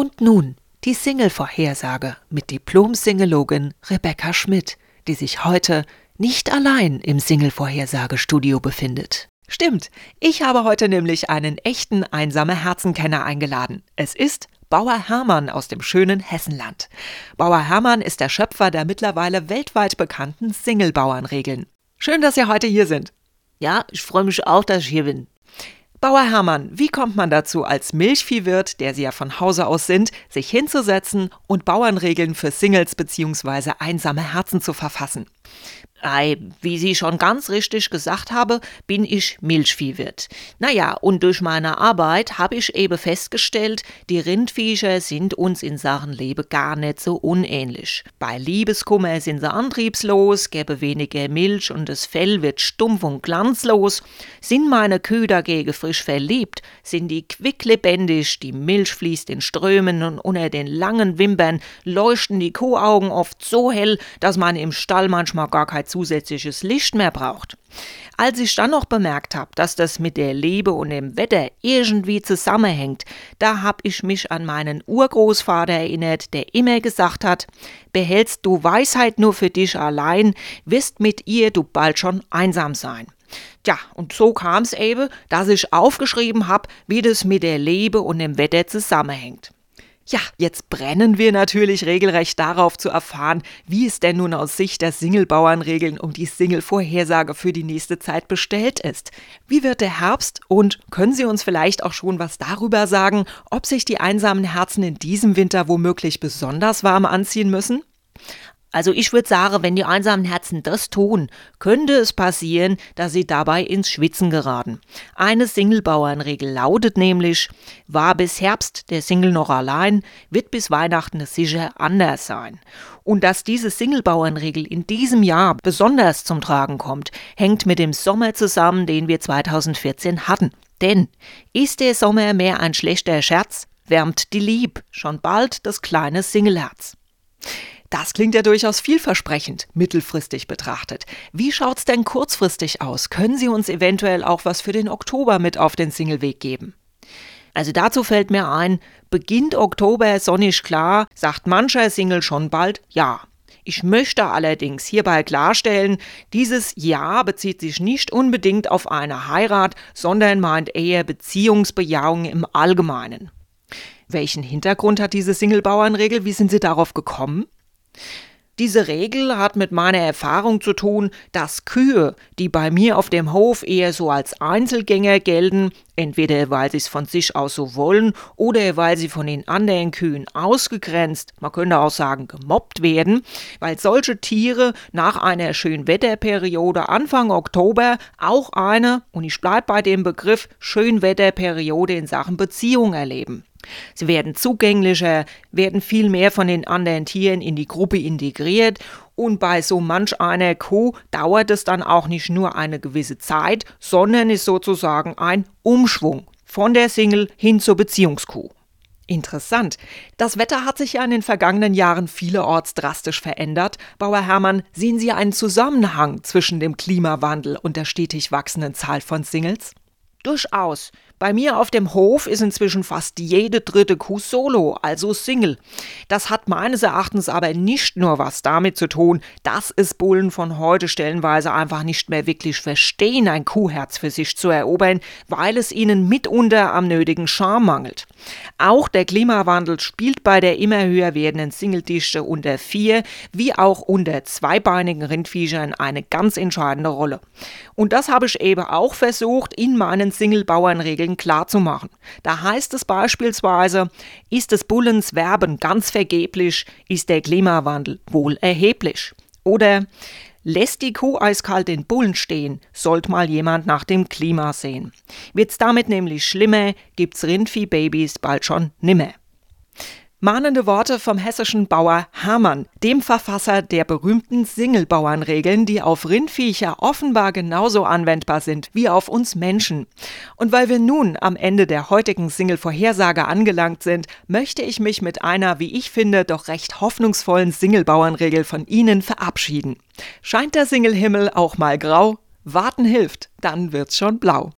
Und nun die Single-Vorhersage mit Diplom-Singologin Rebecca Schmidt, die sich heute nicht allein im Single-Vorhersagestudio befindet. Stimmt, ich habe heute nämlich einen echten einsame Herzenkenner eingeladen. Es ist Bauer Hermann aus dem schönen Hessenland. Bauer Hermann ist der Schöpfer der mittlerweile weltweit bekannten Single-Bauernregeln. Schön, dass Sie heute hier sind. Ja, ich freue mich auch, dass ich hier bin. Bauer Hermann, wie kommt man dazu, als Milchviehwirt, der Sie ja von Hause aus sind, sich hinzusetzen und Bauernregeln für Singles bzw. einsame Herzen zu verfassen? Ei, wie Sie schon ganz richtig gesagt haben, bin ich Milchviehwirt. Naja, und durch meine Arbeit habe ich eben festgestellt, die Rindviecher sind uns in Sachen Leben gar nicht so unähnlich. Bei Liebeskummer sind sie antriebslos, geben weniger Milch und das Fell wird stumpf und glanzlos. Sind meine Kühe dagegen frisch verliebt, sind die quicklebendig, die Milch fließt in Strömen und unter den langen Wimpern leuchten die Kuhaugen oft so hell, dass man im Stall manchmal gar kein zusätzliches Licht mehr braucht. Als ich dann noch bemerkt habe, dass das mit der Liebe und dem Wetter irgendwie zusammenhängt, da habe ich mich an meinen Urgroßvater erinnert, der immer gesagt hat, behältst du Weisheit nur für dich allein, wirst mit ihr du bald schon einsam sein. Tja, und so kam es eben, dass ich aufgeschrieben habe, wie das mit der Liebe und dem Wetter zusammenhängt. Ja, jetzt brennen wir natürlich regelrecht darauf zu erfahren, wie es denn nun aus Sicht der Singlebauernregeln um die Single-Vorhersage für die nächste Zeit bestellt ist. Wie wird der Herbst und können Sie uns vielleicht auch schon was darüber sagen, ob sich die einsamen Herzen in diesem Winter womöglich besonders warm anziehen müssen? Also ich würde sagen, wenn die einsamen Herzen das tun, könnte es passieren, dass sie dabei ins Schwitzen geraten. Eine Singlebauernregel lautet nämlich, war bis Herbst der Single noch allein, wird bis Weihnachten sicher anders sein. Und dass diese Singlebauernregel in diesem Jahr besonders zum Tragen kommt, hängt mit dem Sommer zusammen, den wir 2014 hatten. Denn ist der Sommer mehr ein schlechter Scherz, wärmt die Lieb schon bald das kleine Singleherz. Das klingt ja durchaus vielversprechend, mittelfristig betrachtet. Wie schaut's denn kurzfristig aus? Können Sie uns eventuell auch was für den Oktober mit auf den Singleweg geben? Also dazu fällt mir ein, beginnt Oktober sonnig klar, sagt mancher Single schon bald ja. Ich möchte allerdings hierbei klarstellen, dieses Ja bezieht sich nicht unbedingt auf eine Heirat, sondern meint eher Beziehungsbejahung im Allgemeinen. Welchen Hintergrund hat diese Singlebauernregel? Wie sind Sie darauf gekommen? Diese Regel hat mit meiner Erfahrung zu tun, dass Kühe, die bei mir auf dem Hof eher so als Einzelgänger gelten, entweder weil sie es von sich aus so wollen oder weil sie von den anderen Kühen ausgegrenzt, man könnte auch sagen gemobbt werden, weil solche Tiere nach einer Schönwetterperiode Anfang Oktober auch eine, und ich bleibe bei dem Begriff Schönwetterperiode in Sachen Beziehung erleben. Sie werden zugänglicher, werden viel mehr von den anderen Tieren in die Gruppe integriert und bei so manch einer Kuh dauert es dann auch nicht nur eine gewisse Zeit, sondern ist sozusagen ein Umschwung von der Single hin zur Beziehungskuh. Interessant. Das Wetter hat sich ja in den vergangenen Jahren vielerorts drastisch verändert. Bauer Hermann, sehen Sie einen Zusammenhang zwischen dem Klimawandel und der stetig wachsenden Zahl von Singles? Durchaus. Bei mir auf dem Hof ist inzwischen fast jede dritte Kuh solo, also Single. Das hat meines Erachtens aber nicht nur was damit zu tun, dass es Bullen von heute stellenweise einfach nicht mehr wirklich verstehen, ein Kuhherz für sich zu erobern, weil es ihnen mitunter am nötigen Charme mangelt. Auch der Klimawandel spielt bei der immer höher werdenden Singledichte unter vier wie auch unter zweibeinigen Rindviechern eine ganz entscheidende Rolle. Und das habe ich eben auch versucht, in meinen Single-Bauernregeln Regeln klarzumachen. Da heißt es beispielsweise, ist des Bullens Werben ganz vergeblich, ist der Klimawandel wohl erheblich. Oder Lässt die Kuh eiskalt den Bullen stehen, sollte mal jemand nach dem Klima sehen. Wird's damit nämlich schlimmer, gibt's Rindviehbabys bald schon nimmer. Mahnende Worte vom hessischen Bauer Hermann, dem Verfasser der berühmten Singlebauernregeln, die auf Rindviecher offenbar genauso anwendbar sind wie auf uns Menschen. Und weil wir nun am Ende der heutigen Single-Vorhersage angelangt sind, möchte ich mich mit einer, wie ich finde, doch recht hoffnungsvollen Singlebauernregel von Ihnen verabschieden. Scheint der Singlehimmel auch mal grau? Warten hilft, dann wird's schon blau.